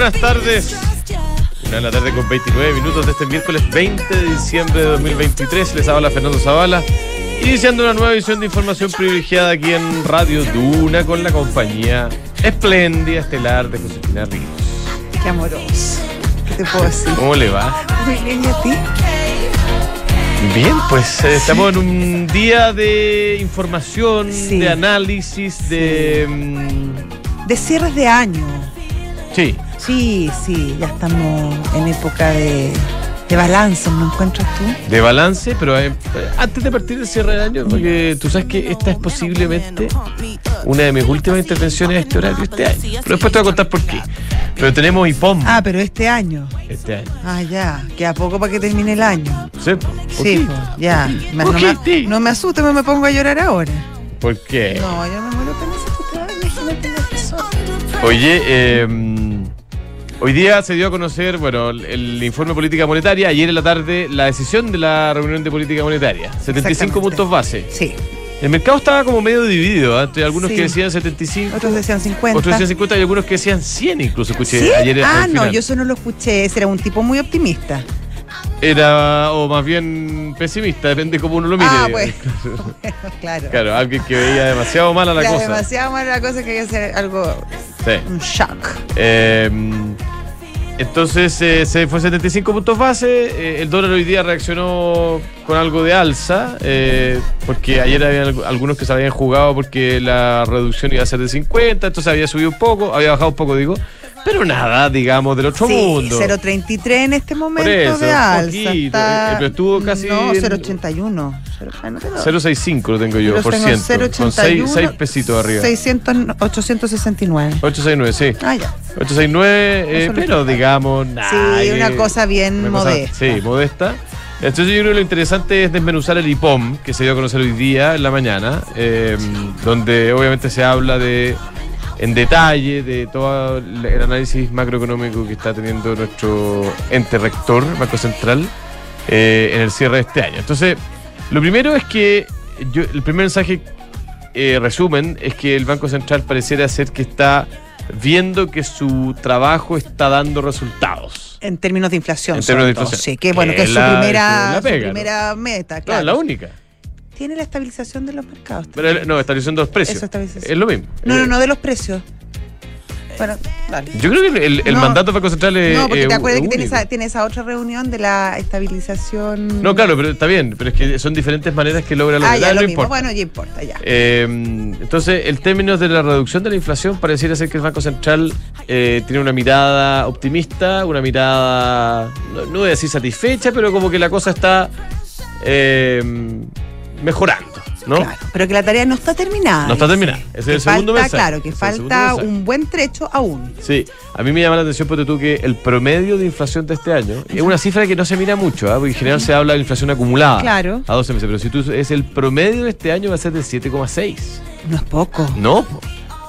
buenas tardes. Una de la tarde con 29 minutos de este miércoles 20 de diciembre de 2023. Les habla Fernando Zavala. Iniciando una nueva edición de información privilegiada aquí en Radio Duna con la compañía espléndida, estelar de Josefina Ríos. Qué amoroso. ¿Qué te puedo decir? ¿Cómo le va? Muy bien, ¿y a ti? Bien, pues eh, estamos en un día de información, Sí. de análisis, de... mm, De cierres de año. sí, Sí, sí, ya estamos en época de, de balance, ¿no encuentras tú? de balance, pero eh, antes de partir del cierre del año, porque tú sabes que esta es posiblemente una de mis últimas intervenciones a este horario este año. Pero después te voy a contar por qué. Pero tenemos IPOM Ah, pero este año. este año. Ah, ya. Queda poco para que termine el año. Sí, po, Sí, pues, ya. Me- no, me, no me asuste, me, me pongo a llorar ahora. ¿Por qué? No, yo me muero imagínate la persona. Oye, eh, hoy día se dio a conocer, bueno, el, el informe de política monetaria, ayer en la tarde la decisión de la reunión de política monetaria, 75 Exactamente. puntos base. Sí, El mercado estaba como medio dividido, entre algunos Sí. que decían 75, otros decían 50. otros decían 50 y algunos que decían 100 incluso, escuché ¿Sí? ayer Ah, no, final. yo eso no lo escuché. Ese era un tipo muy optimista. Era, o más bien pesimista, depende cómo uno lo mire. Ah, bueno. claro. Claro, alguien que veía demasiado mala la Era cosa. demasiado mala la cosa que hay que hacer algo, Sí. un shock. Eh, entonces eh, se fue 75 puntos base. eh, el dólar hoy día reaccionó con algo de alza, eh, porque ayer había algu- algunos que se habían jugado porque la reducción iba a ser de 50, entonces había subido un poco, había bajado un poco, digo, pero nada, digamos, del otro Sí, mundo. 0.33 en este momento eso, de alza. poquito, está- eh, pero estuvo casi No, en- 0.81. Cero- ah, no te lo- 0,65 lo tengo yo, Yo por ciento. Con 6, 0.81, pesitos arriba. 600, 869. 869, sí. Ah, ya. 869, eh, pero digamos, nada. Sí, una que- cosa bien una cosa- modesta. sí, modesta. Entonces yo creo que lo interesante es desmenuzar el IPOM, que se dio a conocer hoy día en la mañana, eh, donde obviamente se habla de en detalle de todo el análisis macroeconómico que está teniendo nuestro ente rector, Banco Central, eh, en el cierre de este año. Entonces, lo primero es que yo, el primer mensaje eh, resumen es que el Banco Central pareciera ser que está viendo que su trabajo está dando resultados. En términos de inflación. En términos de inflación. Sí, que bueno, Que que es su primera, su ¿no? meta, Claro, claro. la única. Tiene la estabilización de los mercados. Pero, no, estabilización de los precios. Eso, estabilización. Es lo mismo. No, Eh, no, no, de los precios. Bueno, dale. Yo creo que el, el No. mandato del Banco Central es. No, porque eh, te acuerdas que tiene esa, tiene esa otra reunión de la estabilización. No, claro, pero está bien. Pero es que son diferentes maneras que logra Ah, lograr. ya, no lo mismo. importa. Bueno, ya importa, ya. Eh, entonces, el término de la reducción de la inflación pareciera ser que el Banco Central eh, tiene una mirada optimista, una mirada, no, no voy a decir satisfecha, pero como que la cosa está eh, mejorando, ¿no? Claro, pero que la tarea no está terminada. No está terminada. Ese es el segundo falta, mensaje. Claro, que es segundo falta un buen trecho aún. Sí, a mí me llama la atención, porque tú, que el promedio de inflación de este año es una cifra que no se mira mucho, ¿ah? porque en general se habla de inflación acumulada Claro. a 12 meses, pero si tú es el promedio de este año va a ser del 7,6. No es poco. No, po,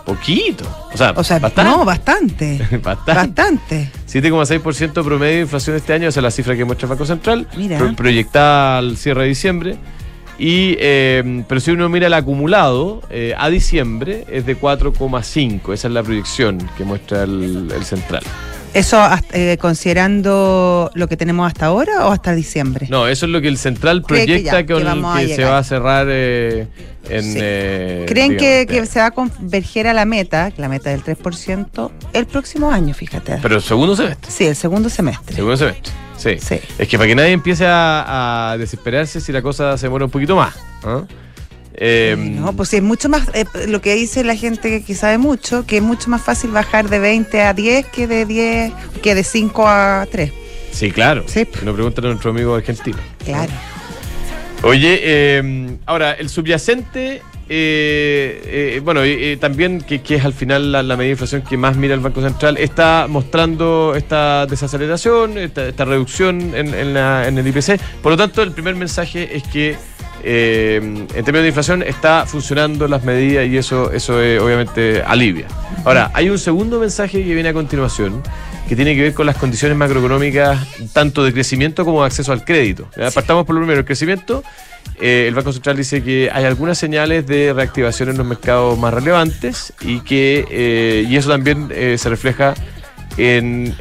poquito. O sea, O sea, bastante. no, bastante. bastante. Bastante. 7,6% promedio de inflación este año, esa es la cifra que muestra el Banco Central, Mira. pro- proyectada al cierre de diciembre. Y, eh, pero si uno mira el acumulado eh, a diciembre es de 4,5, esa es la proyección que muestra el, el central. ¿Eso eh, considerando lo que tenemos hasta ahora o hasta diciembre? No, eso es lo que el central que proyecta ya, que con- se va a cerrar eh, en... Sí. eh, ¿Creen que, que se va a converger a la meta, la meta del 3%, el próximo año, fíjate? Pero segundo semestre. sí, el segundo semestre. Segundo semestre. Sí. Sí. Es que para que nadie empiece a, a desesperarse si la cosa se demora un poquito más. ¿ah? Eh, No, pues sí, es mucho más, eh, lo que dice la gente que, sabe mucho, que es mucho más fácil bajar de 20 a 10 que de 10, que de 5 a 3. Sí, claro. Sí. Si no preguntan a nuestro amigo argentino. Claro. Oye, eh, ahora, el subyacente, eh, eh, bueno, también, que, es al final la, medida de inflación que más mira el Banco Central, está mostrando esta desaceleración, esta, reducción en el IPC. Por lo tanto, el primer mensaje es que eh, en términos de inflación está funcionando las medidas y eso, eso eh, obviamente alivia. Ahora, hay un segundo mensaje que viene a continuación que tiene que ver con las condiciones macroeconómicas tanto de crecimiento como de acceso al crédito. ¿ya? Partamos por lo primero, el crecimiento. Eh, el Banco Central dice que hay algunas señales de reactivación en los mercados más relevantes y que eh, y eso también eh, se refleja en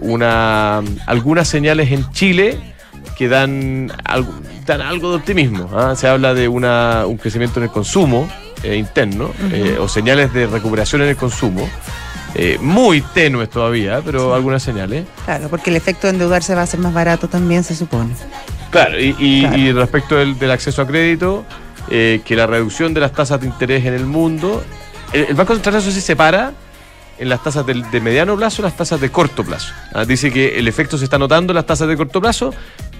una algunas señales en Chile que dan algo, dan algo de optimismo. ¿ah? Se habla de una, un crecimiento en el consumo interno o señales de recuperación en el consumo. Eh, muy tenues todavía, pero algunas señales. Claro, porque el efecto de endeudarse va a ser más barato también, se supone. Claro, y, y- Claro. y respecto del, del acceso a crédito, eh, que la reducción de las tasas de interés en el mundo, el, el Banco Central eso sí separa en las tasas del- de, mediano plazo y las tasas de corto plazo. Ah, dice que el efecto se está notando en las tasas de corto plazo,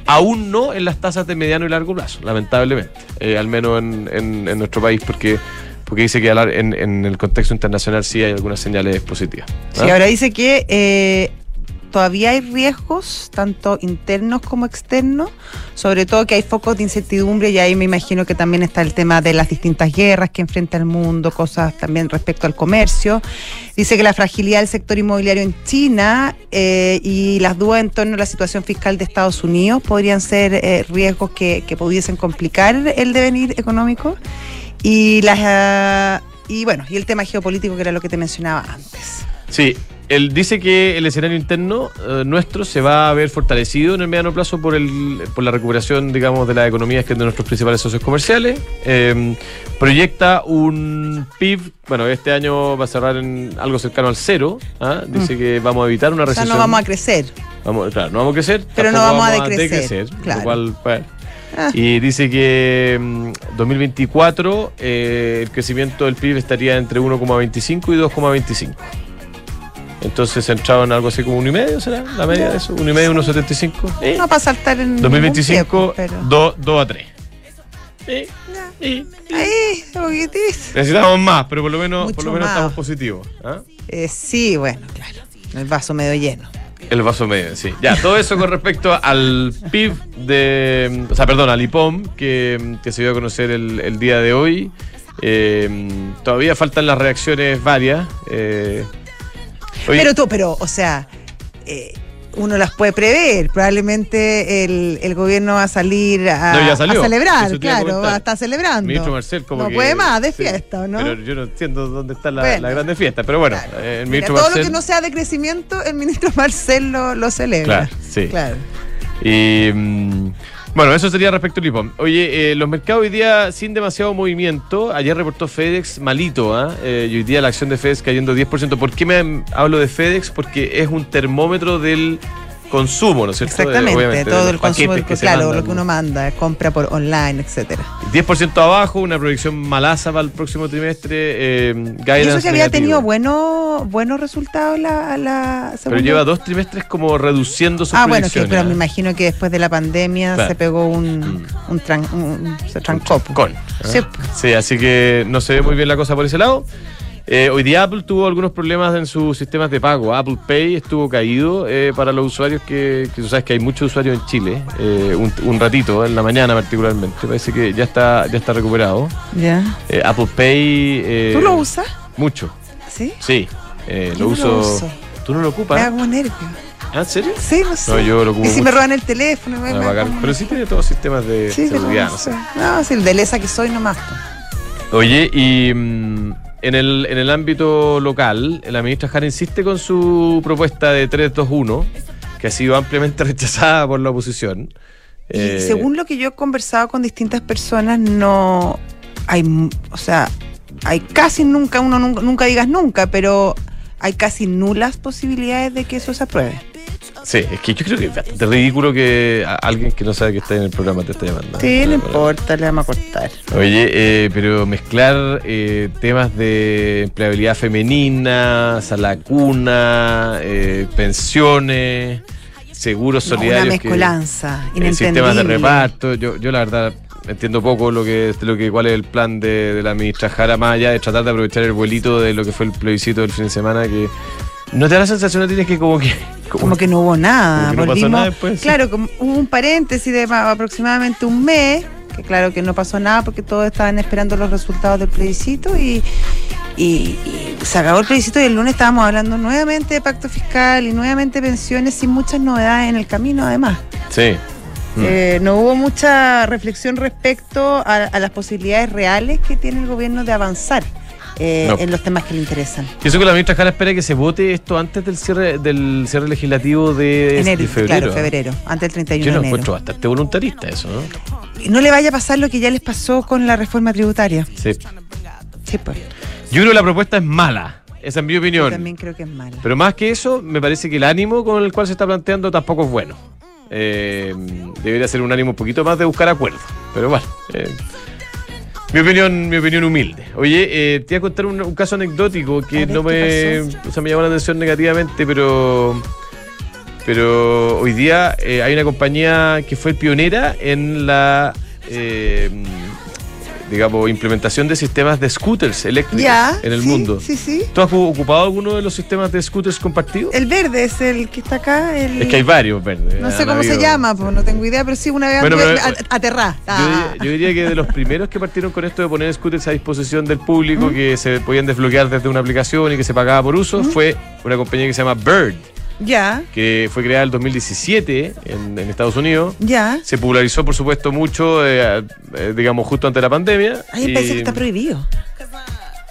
aún no en las tasas de mediano y largo plazo, lamentablemente, eh, al menos en, en- en nuestro país, porque, porque dice que hablar en, en el contexto internacional sí hay algunas señales positivas. Sí, ¿ah? ahora dice que eh, todavía hay riesgos, tanto internos como externos, sobre todo que hay focos de incertidumbre y ahí me imagino que también está el tema de las distintas guerras que enfrenta el mundo, cosas también respecto al comercio. Dice que la fragilidad del sector inmobiliario en China eh, y las dudas en torno a la situación fiscal de Estados Unidos podrían ser eh, riesgos que, que pudiesen complicar el devenir económico. Y las ah, y bueno, y el tema geopolítico que era lo que te mencionaba antes. Sí, él dice que el escenario interno eh, nuestro se va a ver fortalecido en el mediano plazo por, el, por la recuperación, digamos, de las economías que es de nuestros principales socios comerciales. Eh, proyecta un PIB, bueno, este año va a cerrar en algo cercano al cero. ¿ah? Dice que vamos a evitar una Mm. O sea, recesión. no vamos a crecer. Vamos- claro, no vamos a crecer, Pero no vamos a decrecer, claro. cual, bueno. Ah. Y dice que mm, 2024 eh, el crecimiento del PIB estaría entre 1,25 y 2,25. Entonces centrado en algo así como 1,5, ¿será? La media de eso, 1,5, 1,75. Eh, No para saltar en. 2025, ningún tiempo, 2, 2 a 3. Eh, Ahí, necesitamos más, pero por lo menos, por lo menos más. estamos positivos. ¿ah? Eh, sí, bueno, claro. El vaso medio lleno. El vaso medio, sí. Ya, todo eso con respecto al PIB de. O sea, perdón, al IPOM, que, que se dio a conocer el, día de hoy. Eh, todavía faltan las reacciones varias. eh. Pero tú, pero, o sea, eh, uno las puede prever. Probablemente el, el gobierno va a salir a, No, ya salió. a celebrar, claro, va a estar celebrando. el ministro Marcel, como no que- puede más de sí, fiesta, ¿o no? Pero yo no entiendo dónde está la, Bueno. la grande fiesta. Pero bueno, Claro. eh, el Mira, ministro todo Marcel. lo que no sea de crecimiento, el ministro Marcel lo, lo celebra. Claro, sí. Claro. Y mm, bueno, eso sería respecto al IPOM. Oye, eh, los mercados hoy día sin demasiado movimiento. Ayer reportó FedEx malito, ¿ah? Eh, y hoy día la acción de FedEx cayendo 10%. ¿Por qué me hablo de FedEx? Porque es un termómetro del consumo, ¿no es cierto? Eh, Exactamente, de todo el consumo, que claro, mandan. lo que uno manda, compra por online, etcétera. 10% abajo, una proyección malaza para el próximo trimestre. Eh, Y eso que había negativo. tenido buenos buenos resultados la, la Pero lleva dos trimestres como reduciendo sus Ah, bueno, que, proyecciones, pero ¿ah? me imagino que después de la pandemia Claro. se pegó un, Mm. un, tran- un- se trancó. Con. Sí. Sí, así que no se ve muy bien la cosa por ese lado. Eh, hoy día Apple tuvo algunos problemas en sus sistemas de pago. Apple Pay estuvo caído eh, para los usuarios que, que tú sabes que hay muchos usuarios en Chile, eh, un, un ratito, en la mañana particularmente. Parece que ya está, ya está recuperado. Ya. Apple Pay. ¿Tú lo usas? Mucho, ¿Sí? sí. lo uso. lo uso. ¿Tú no lo Me ocupas? da como nervio. ¿Ah, ¿En serio? Sí, no sé. No, yo lo ocupo y si mucho. me roban el teléfono, me, me como- Pero sí tiene todos sistemas de Sí, seguridad. no sé. No, si el de lesa que soy nomás. Oye, y mm, en, el, en el ámbito local, la ministra Jara insiste con su propuesta de 321, que ha sido ampliamente rechazada por la oposición. Y Eh, según lo que yo he conversado con distintas personas, no hay, o sea, hay casi nunca, uno nunca, nunca digas nunca, pero hay casi nulas posibilidades de que eso se apruebe. Sí, es que yo creo que es bastante ridículo que alguien que no sabe que está en el programa te esté llamando. Sí, no importa, le vamos a cortar. Oye, eh, pero mezclar eh, temas de empleabilidad femenina, sala cuna, eh, pensiones, seguros No, una solidarios. que- mezcolanza, eh, sistemas de reparto. Yo, yo la verdad entiendo poco lo que, lo que cuál es el plan de, de la ministra Jara, más allá de tratar de aprovechar el vuelito de lo que fue el plebiscito del fin de semana, que no te da la sensación, no tienes que como que... Como que no hubo nada. Como que no pasó Volvimos, nada después. Claro, como hubo un paréntesis de ma- aproximadamente un mes, que claro que no pasó nada porque todos estaban esperando los resultados del plebiscito y, y- y se acabó el plebiscito y el lunes estábamos hablando nuevamente de pacto fiscal y nuevamente pensiones sin muchas novedades en el camino además. Sí. Mm. Eh, no hubo mucha reflexión respecto a, a las posibilidades reales que tiene el gobierno de avanzar eh, No. en los temas que le interesan. Pienso que la ministra Jara espera que se vote esto antes del cierre del cierre legislativo de, Enero, de febrero. claro, febrero, antes del 31 Yo lo enero. encuentro bastante voluntarista eso, ¿no? Y no le vaya a pasar lo que ya les pasó con la reforma tributaria. Sí. Sí, pues. Yo creo que la propuesta es mala. Esa es mi Yo opinión. también creo que es mala. Pero más que eso, me parece que el ánimo con el cual se está planteando tampoco es bueno. Eh, debería ser un ánimo un poquito más de buscar acuerdos. Pero bueno, eh, mi opinión, mi opinión humilde. Oye, eh, te voy a contar un, un caso anecdótico que no me, ¿qué o sea, me llamó la atención negativamente, pero pero hoy día eh, hay una compañía que fue pionera en la eh, digamos implementación de sistemas de scooters eléctricos Ya. en el sí, mundo. Sí, sí. ¿Tú has ocupado alguno de los sistemas de scooters compartidos? El verde es el que está acá. El... Es que hay varios verdes. No sé Han cómo se llama, pues no tengo idea, pero sí una vez Bueno, pero- a- aterrá. Yo, Ah. diría, yo diría que de los primeros que partieron con esto de poner scooters a disposición del público, ¿Mm? que se podían desbloquear desde una aplicación y que se pagaba por uso, ¿Mm? fue una compañía que se llama Bird, Ya, que fue creada en el 2017 en, en Estados Unidos. ya. Se popularizó, por supuesto, mucho, eh, eh, digamos, justo antes de la pandemia. Ay, y- parece que está prohibido.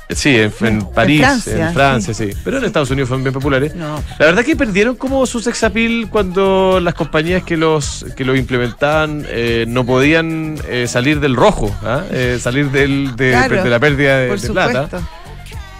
Sí, en, en París, en Francia, Francia, sí. Pero en Estados Unidos fueron bien populares. No. La verdad que perdieron como su sex appeal cuando las compañías que los que lo implementaban eh, no podían eh, salir del rojo, ¿ah? Eh, salir del, de, Claro, de la pérdida de, Por de plata.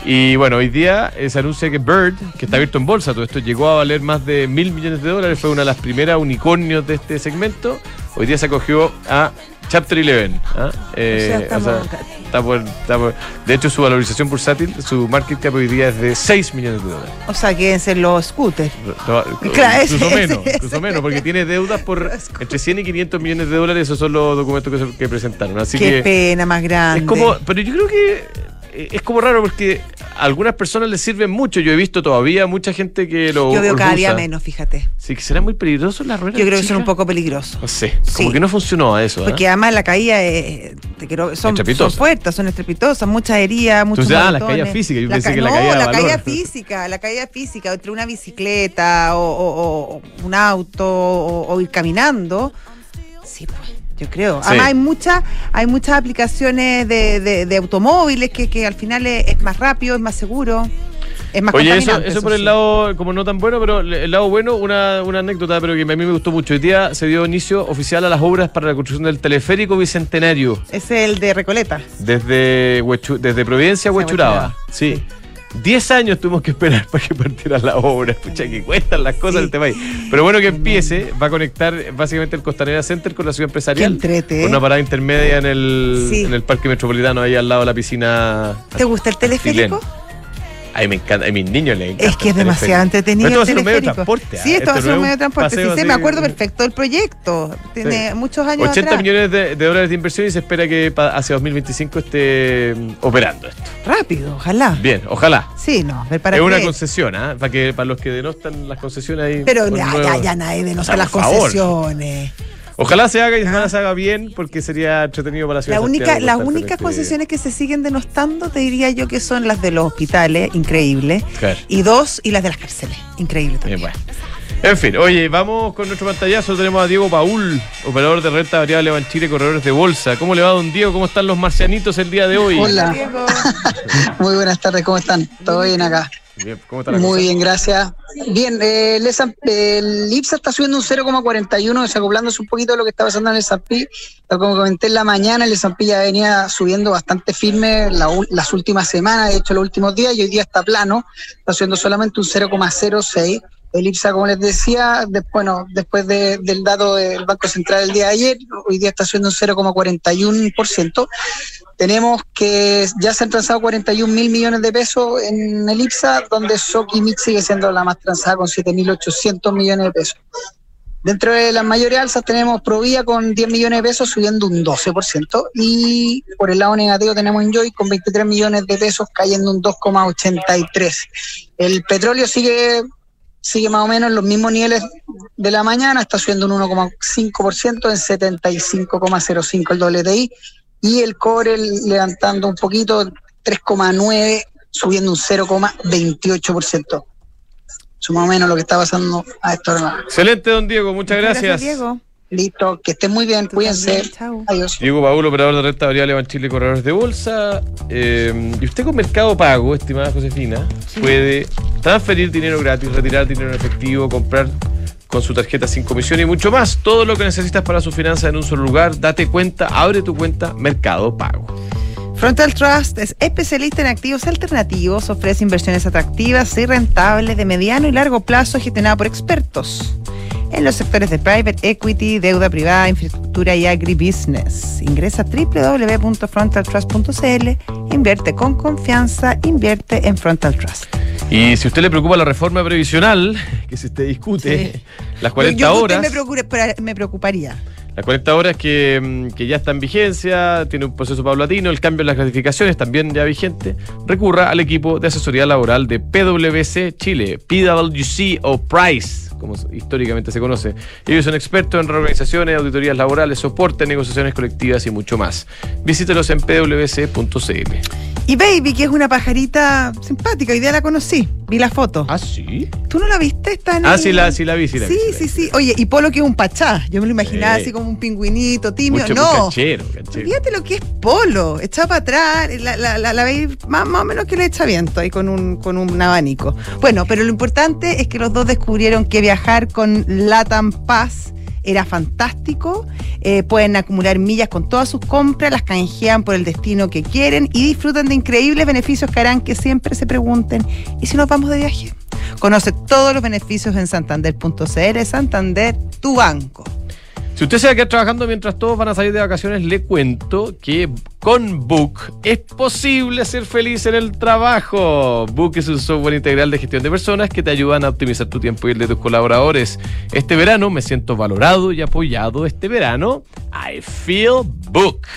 Y bueno, hoy día eh, se anuncia que Bird, que está abierto en bolsa, todo esto llegó a valer más de mil millones de dólares, fue una de las primeras unicornios de este segmento. Hoy día se acogió a Chapter 11. ¿ah? Eh, o sea, estamos o sea, está por- está por- de hecho, su valorización bursátil, su market cap hoy día es de 6 millones de dólares. O sea, quédense los scooters. No, Claro, incluso ese- menos, ese- incluso menos, porque tiene deudas por entre 100 y 500 millones de dólares, esos son los documentos que, se- que presentaron. Así Qué que pena más grande. es como, pero yo creo que es como raro porque a algunas personas les sirven mucho. Yo he visto todavía mucha gente que lo Yo veo cada día menos, fíjate. Sí, que será muy peligroso las ruedas. Yo creo que son un poco peligrosos. No sé, como Sí. que no funcionó a eso. ¿ah? Porque además la caída eh, te quiero- son, son fuertes, son estrepitosas, muchas heridas, muchos Entonces, ah, la caída física, yo La pensé ca- que la no, caída la valor. caída física, la caída física, entre una bicicleta o, o- o un auto o, o ir caminando. Sí, pues. Yo creo. Sí. Además hay muchas, hay muchas aplicaciones de, de- de automóviles que, que al final es, es más rápido, es más seguro, es más Oye, eso, eso por el lado como no tan bueno, pero el lado bueno, una, una anécdota, pero que a mí me gustó mucho. Hoy día se dio inicio oficial a las obras para la construcción del teleférico bicentenario Es el de Recoleta. desde, Huechu- desde Providencia a Huechuraba. Huechuraba. Sí. Sí. Diez años tuvimos que esperar para que partiera la obra. Pucha, que cuestan las cosas Sí. en este país. Pero bueno que empiece, va a conectar básicamente el Costanera Center con la ciudad empresarial. Qué entrete, Con ¿eh? una parada intermedia en el, Sí. en el parque metropolitano, ahí al lado de la piscina. ¿Te gusta el teleférico? Ay, me encanta, a mis niños les encanta. Es que es demasiado entretenido Pero esto va a ser un medio de transporte. sí, ¿ah? esto va a ser un medio de transporte. Sí, sí, me acuerdo perfecto del proyecto. Tiene Sí. muchos años 80 atrás. millones de, de dólares de inversión y se espera que hacia 2025 esté mm, operando esto. Rápido, ojalá. Bien, ojalá. Sí, no, para es una concesión, ¿ah? Para que para los que denostan las concesiones ahí. Pero ya, ya, ya nadie O sea, las favor. Ojalá se haga y ojalá se haga bien porque sería entretenido para la ciudad. La única, Santiago las únicas concesiones que se siguen denostando, te diría yo que son las de los hospitales, increíble. Claro. Y dos, y las de las cárceles, increíble Bien, también. bueno. En fin, oye, vamos con nuestro pantallazo. Tenemos a Diego Paul, operador de renta variable Banchile, corredores de bolsa. ¿Cómo le va, don Diego? ¿Cómo están los marcianitos el día de hoy? Hola, Diego. muy buenas tardes, ¿cómo están? ¿Todo bien acá? Bien, ¿Cómo está la Muy cosa? bien, gracias. Bien, eh, el, el IPSA está subiendo un 0,41, desacoplándose un poquito de lo que está pasando en el S&P. Como comenté en la mañana, el S&P ya venía subiendo bastante firme la las últimas semanas, de hecho los últimos días, y hoy día está plano, está subiendo solamente un 0,06. El IPSA, como les decía, de- bueno, después de- del dato del Banco Central el día de ayer, hoy día está subiendo un 0,41%. Tenemos que ya se han transado 41 mil millones de pesos en el IPSA, donde Soki Mix sigue siendo la más transada con 7.800 millones de pesos. Dentro de las mayores alzas tenemos Provía con 10 millones de pesos subiendo un 12% y por el lado negativo tenemos Enjoy con 23 millones de pesos cayendo un 2,83. El petróleo sigue sigue más o menos en los mismos niveles de la mañana, está subiendo un 1,5% en 75,05 el WTI y el cobre levantando un poquito 3,9 subiendo un 0,28%. Eso más o menos lo que está pasando a esta hora. Excelente, don Diego. Muchas gracias. Diego. Listo, que estén muy bien, cuídense. Adiós. Diego Paul, operador de renta variable Banchile Corredores de Bolsa. Eh, y usted con Mercado Pago, estimada Josefina, puede transferir dinero gratis, retirar dinero en efectivo, comprar con su tarjeta sin comisión y mucho más. Todo lo que necesitas para su finanza en un solo lugar. Date cuenta, abre tu cuenta Mercado Pago. Frontal Trust es especialista en activos alternativos, ofrece inversiones atractivas y rentables de mediano y largo plazo gestionada por expertos en los sectores de private equity, deuda privada, infraestructura y agribusiness. Ingresa a www.frontaltrust.cl, invierte con confianza, invierte en Frontal Trust. Y si a usted le preocupa la reforma previsional, que se te discute, Sí. las 40 Yo- yo horas. Me, preocupe- me preocuparía. Las 40 horas que, mm, que ya está en vigencia, tiene un proceso paulatino, el cambio en las gratificaciones también ya vigente, recurra al equipo de asesoría laboral de PwC Chile, PwC o Price, como históricamente se conoce. Ellos son expertos en reorganizaciones, auditorías laborales, soporte, negociaciones colectivas y mucho más. Visítelos en pwc.cl. Y Baby, que es una pajarita simpática, hoy día la conocí, vi la foto. ¿Ah, sí? ¿Tú no la viste? Está en Ah, el- sí la, sí la vi, sí la vi. Sí, la sí, vi. sí. Oye, y Polo que es un pachá. Yo me lo imaginaba Sí. así como un pingüinito, tímido. Mucho no. canchero, canchero. Fíjate lo que es Polo. Echado para atrás, la, la, la, la veis más, más o menos que le echa viento ahí con un, con un abanico. Bueno, pero lo importante es que los dos descubrieron que viajar con Latam Pass era fantástico. Eh, pueden acumular millas con todas sus compras, las canjean por el destino que quieren y disfrutan de increíbles beneficios que harán que siempre se pregunten: ¿y si nos vamos de viaje? Conoce todos los beneficios en santander.cl. Santander, tu banco. Si usted se va a quedar trabajando mientras todos van a salir de vacaciones, le cuento que con Book es posible ser feliz en el trabajo. Book es un software integral de gestión de personas que te ayudan a optimizar tu tiempo y el de tus colaboradores. Este verano me siento valorado y apoyado. Este verano, I feel Book.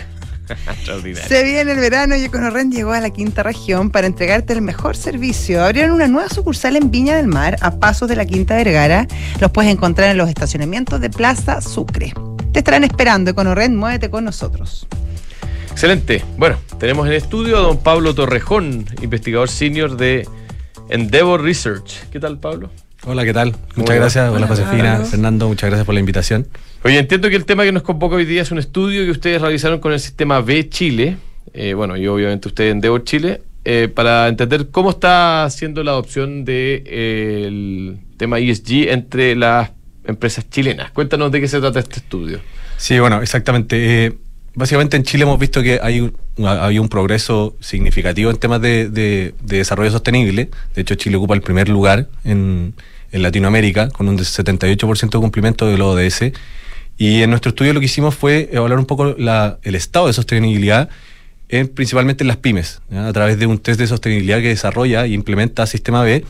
Se viene el verano y Econorren llegó a la quinta región para entregarte el mejor servicio. Abrieron una nueva sucursal en Viña del Mar, a pasos de la Quinta Vergara. Los puedes encontrar en los estacionamientos de Plaza Sucre. Te estarán esperando, Econorren, muévete con nosotros. Excelente. Bueno, tenemos en estudio a don Pablo Torrejón, investigador senior de Endeavor Research. ¿Qué tal, Pablo? Hola, ¿qué tal? Muchas gracias. Hola, Josefina. Fernando, muchas gracias por la invitación. Oye, entiendo que el tema que nos convoca hoy día es un estudio que ustedes realizaron con el sistema B Chile, eh, bueno, y obviamente ustedes en Endeavor Chile, eh, para entender cómo está haciendo la adopción del de, eh, el tema ESG entre las empresas chilenas. Cuéntanos de qué se trata este estudio. Sí, bueno, exactamente. Eh, básicamente en Chile hemos visto que hay un, hay un progreso significativo en temas de, de- de desarrollo sostenible. De hecho, Chile ocupa el primer lugar en, en Latinoamérica con un 78% de cumplimiento del ODS. Y en nuestro estudio lo que hicimos fue evaluar un poco la- el estado de sostenibilidad en, principalmente en las pymes, ¿ya? a través de un test de sostenibilidad que desarrolla e implementa Sistema B.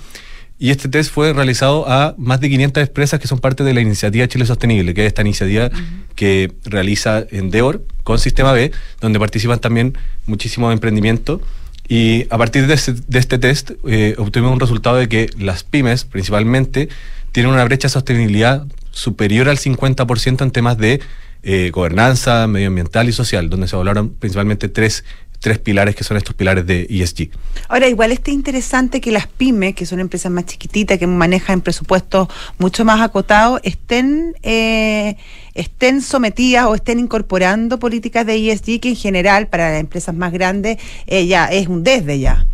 Y este test fue realizado a más de 500 empresas que son parte de la iniciativa Chile Sostenible, que es esta iniciativa que realiza Endeavor con Sistema B, donde participan también muchísimos emprendimientos. Y a partir de este, de este test eh, obtuvimos un resultado de que las pymes, principalmente, tienen una brecha de sostenibilidad superior al 50% en temas de eh, gobernanza medioambiental y social, donde se hablaron principalmente tres, tres pilares que son estos pilares de ESG. Ahora, igual está interesante que las pymes, que son empresas más chiquititas, que manejan presupuestos mucho más acotados, estén, eh, estén sometidas o estén incorporando políticas de ESG que en general para las empresas más grandes eh, ya es un desde ya.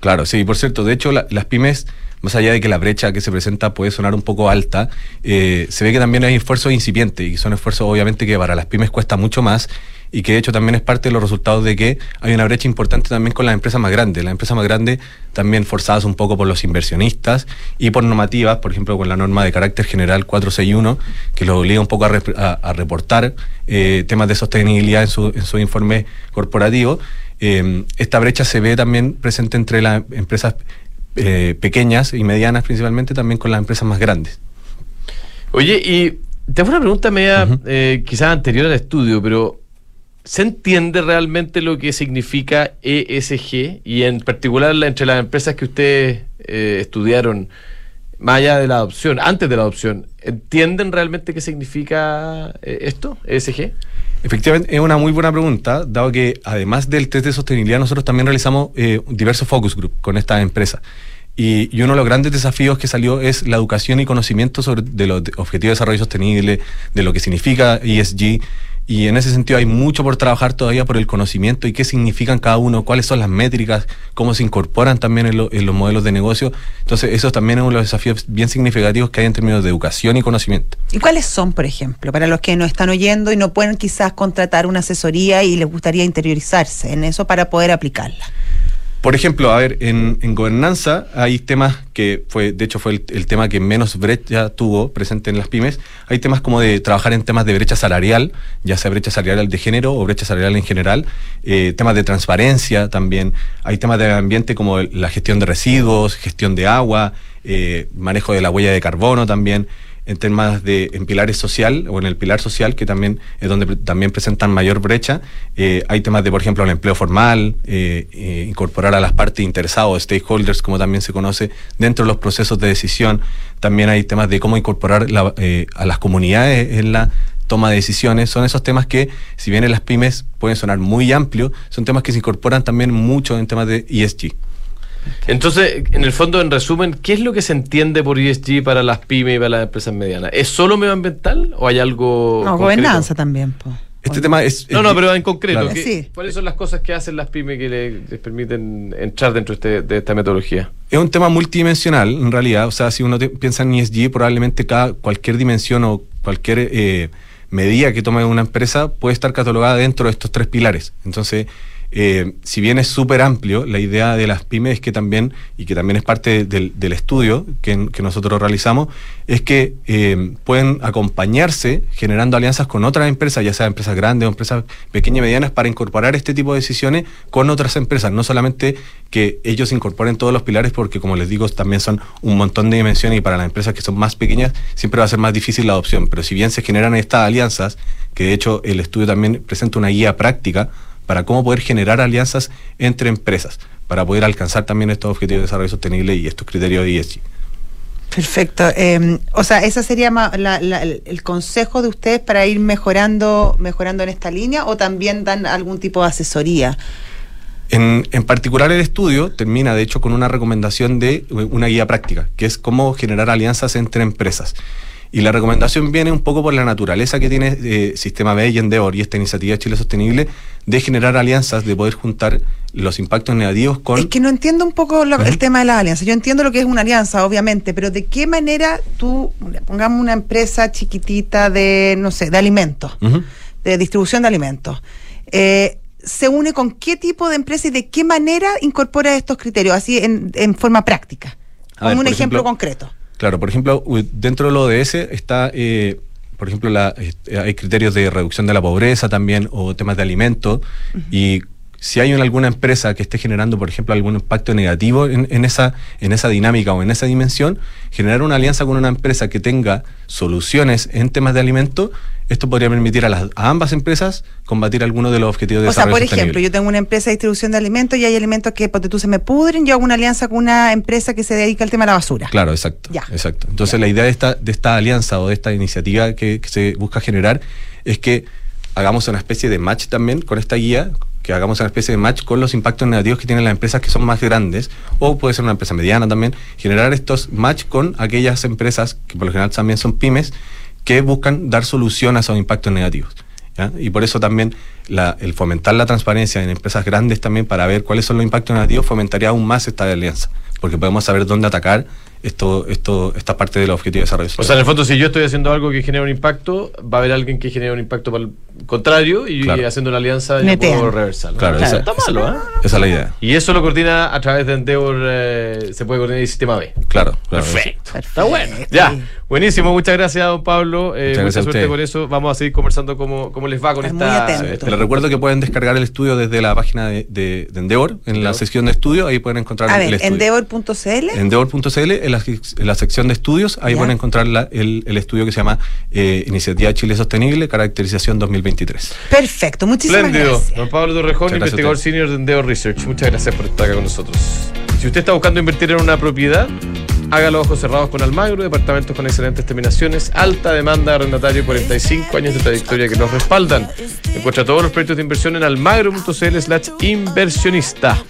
Claro, sí, por cierto, de hecho la- las pymes, más allá de que la brecha que se presenta puede sonar un poco alta, eh, se ve que también hay esfuerzos incipientes y son esfuerzos obviamente que para las pymes cuesta mucho más y que de hecho también es parte de los resultados de que hay una brecha importante también con las empresas más grandes. Las empresas más grandes también forzadas un poco por los inversionistas y por normativas, por ejemplo con la norma de carácter general 461, que los obliga un poco a, rep- a- a reportar eh, temas de sostenibilidad en su, en su informe corporativo. Eh, esta brecha se ve también presente entre las empresas eh, pequeñas y medianas principalmente, también con las empresas más grandes. Oye, y te hago una pregunta media, eh, quizás anterior al estudio, pero ¿se entiende realmente lo que significa ESG? Y en particular la- entre las empresas que ustedes eh, estudiaron, más allá de la adopción, antes de la adopción, ¿entienden realmente qué significa eh, esto, ESG? Efectivamente, es una muy buena pregunta, dado que además del test de sostenibilidad, nosotros también realizamos eh, diversos focus group con estas empresas. Y, y uno de los grandes desafíos que salió es la educación y conocimiento sobre de los objetivos de desarrollo sostenible, de lo que significa ESG. Y en ese sentido hay mucho por trabajar todavía por el conocimiento y qué significan cada uno, cuáles son las métricas, cómo se incorporan también en, lo- en los modelos de negocio. Entonces, eso también es uno de los desafíos bien significativos que hay en términos de educación y conocimiento. ¿Y cuáles son, por ejemplo, para los que nos están oyendo y no pueden quizás contratar una asesoría y les gustaría interiorizarse en eso para poder aplicarla? Por ejemplo, a ver, en, gobernanza hay temas que fue, de hecho, fue el, tema que menos brecha tuvo presente en las pymes. Hay temas como de trabajar en temas de brecha salarial, ya sea brecha salarial de género o brecha salarial en general, eh, temas de transparencia también. Hay temas de ambiente como la gestión de residuos, gestión de agua, eh, manejo de la huella de carbono también en temas de en pilares social o en el pilar social que también es donde también presentan mayor brecha. Eh, hay temas de por ejemplo el empleo formal eh, eh, incorporar a las partes interesadas stakeholders como también se conoce dentro de los procesos de decisión. También hay temas de cómo incorporar la- eh, a las comunidades en la toma de decisiones. Son esos temas que si bien en las pymes pueden sonar muy amplios son temas que se incorporan también mucho en temas de ESG Entonces, en el fondo, en resumen, ¿qué es lo que se entiende por ESG para las pymes y para las empresas medianas? ¿Es solo medioambiental o hay algo No, concreto? gobernanza también. po. este tema es No, es no, pero en concreto, Claro. ¿qué- Sí. ¿cuáles son las cosas que hacen las pymes que le- les permiten entrar dentro de, este- de esta metodología? Es un tema multidimensional, en realidad. O sea, si uno te- piensa en ESG, probablemente cada, cualquier dimensión o cualquier eh, medida que tome una empresa puede estar catalogada dentro de estos tres pilares. Entonces, eh, si bien es súper amplio, la idea de las pymes es que también, y que también es parte del, estudio que, que nosotros realizamos, es que eh, pueden acompañarse generando alianzas con otras empresas, ya sea empresas grandes o empresas pequeñas y medianas, para incorporar este tipo de decisiones con otras empresas. No solamente que ellos incorporen todos los pilares, porque como les digo, también son un montón de dimensiones y para las empresas que son más pequeñas siempre va a ser más difícil la adopción. Pero si bien se generan estas alianzas, que de hecho el estudio también presenta una guía práctica para cómo poder generar alianzas entre empresas, para poder alcanzar también estos objetivos de desarrollo sostenible y estos criterios de ESG. Perfecto. Eh, o sea, ese sería ma- la- la- el el consejo de ustedes para ir mejorando, mejorando en esta línea o también dan algún tipo de asesoría. En, en particular el estudio termina de hecho con una recomendación de eh, una guía práctica, que es cómo generar alianzas entre empresas. Y la recomendación viene un poco por la naturaleza que tiene eh, Sistema B y Endeavor y esta iniciativa Chile Sostenible de generar alianzas, de poder juntar los impactos negativos con... Es que no entiendo un poco lo- el tema de las alianzas. Yo entiendo lo que es una alianza, obviamente, pero ¿de qué manera tú, pongamos una empresa chiquitita de, no sé, de alimentos, de distribución de alimentos, eh, se une con qué tipo de empresa y de qué manera incorpora estos criterios, así en, en forma práctica? Como un ejemplo, concreto. Claro, por ejemplo, dentro del ODS está, eh, por ejemplo, la, eh, hay criterios de reducción de la pobreza también o temas de alimentos y si hay una- alguna empresa que esté generando, por ejemplo, algún impacto negativo en, en esa, en esa dinámica o en esa dimensión, generar una alianza con una empresa que tenga soluciones en temas de alimentos, esto podría permitir a, las, a ambas empresas combatir algunos de los objetivos de O sea, desarrollo por sostenible. ejemplo, yo tengo una empresa de distribución de alimentos y hay alimentos que, porque tú se me pudren, yo hago una alianza con una empresa que se dedica al tema de la basura. Claro, exacto. Ya. exacto. Entonces la idea de esta, de esta alianza o de esta iniciativa que, que se busca generar es que hagamos una especie de match también con esta guía, que hagamos una especie de match con los impactos negativos que tienen las empresas que son más grandes, o puede ser una empresa mediana también, generar estos match con aquellas empresas que por lo general también son pymes, que buscan dar solución a esos impactos negativos. Y por eso también el fomentar la transparencia en empresas grandes también para ver cuáles son los impactos negativos fomentaría aún más esta alianza, porque podemos saber dónde atacar esto, esto, esta parte del objetivo de desarrollo O sea, en el fondo, si yo estoy haciendo algo que genera un impacto, va a haber alguien que genera un impacto para el contrario y Claro. haciendo una alianza Netean. puedo reversarlo. Claro, esa- está malo, ¿eh? Esa es la idea. Y eso lo coordina a través de Endeavor, eh, se puede coordinar el sistema B. Claro, claro. Perfecto. Está bueno. Ya. Buenísimo. Muchas gracias, don Pablo. Eh, Muchas mucha gracias suerte por eso. Vamos a seguir conversando cómo, cómo les va con Estar esta. atento. Les recuerdo que pueden descargar el estudio desde la página de, de- de Endeavor, en la sección de estudio, ahí pueden encontrar A el ver, estudio. endeavor.cl. Endeavor.cl, en la, en la sección de estudios, ahí Ya. pueden encontrar la- el, el estudio que se llama eh, Iniciativa Chile Sostenible, Caracterización 2023. Perfecto, muchísimas gracias. Don Pablo Torrejón, gracias investigador senior de Endeavor Research. Muchas gracias por estar acá con nosotros. Si usted está buscando invertir en una propiedad, Hágalo ojos cerrados con Almagro, departamentos con excelentes terminaciones, alta demanda de arrendatario, 45 años de trayectoria que nos respaldan. Encuentra todos los proyectos de inversión en almagro.cl slash inversionista.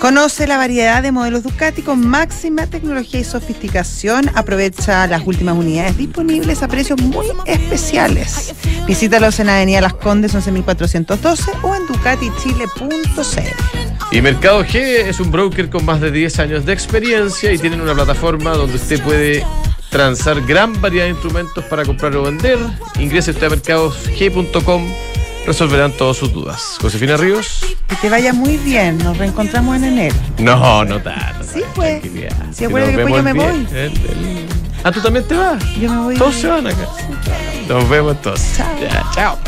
Conoce la variedad de modelos Ducati con máxima tecnología y sofisticación. Aprovecha las últimas unidades disponibles a precios muy especiales. Visítalos en Avenida Las Condes 11412 o en ducatichile.cl. Y Mercado G es un broker con más de 10 años de experiencia y tienen una plataforma donde usted puede transar gran variedad de instrumentos para comprar o vender. Ingrese usted a mercadosg.com, resolverán todas sus dudas. Josefina Ríos. Que te vaya muy bien. Nos reencontramos en enero. No, no tanto. Sí, pues. tranquilidad. Sí, Que después yo me voy. el- el- Ah, ¿tú también te vas? Yo me voy. Todos se van acá. Nos vemos entonces. Chao. Ya, chao.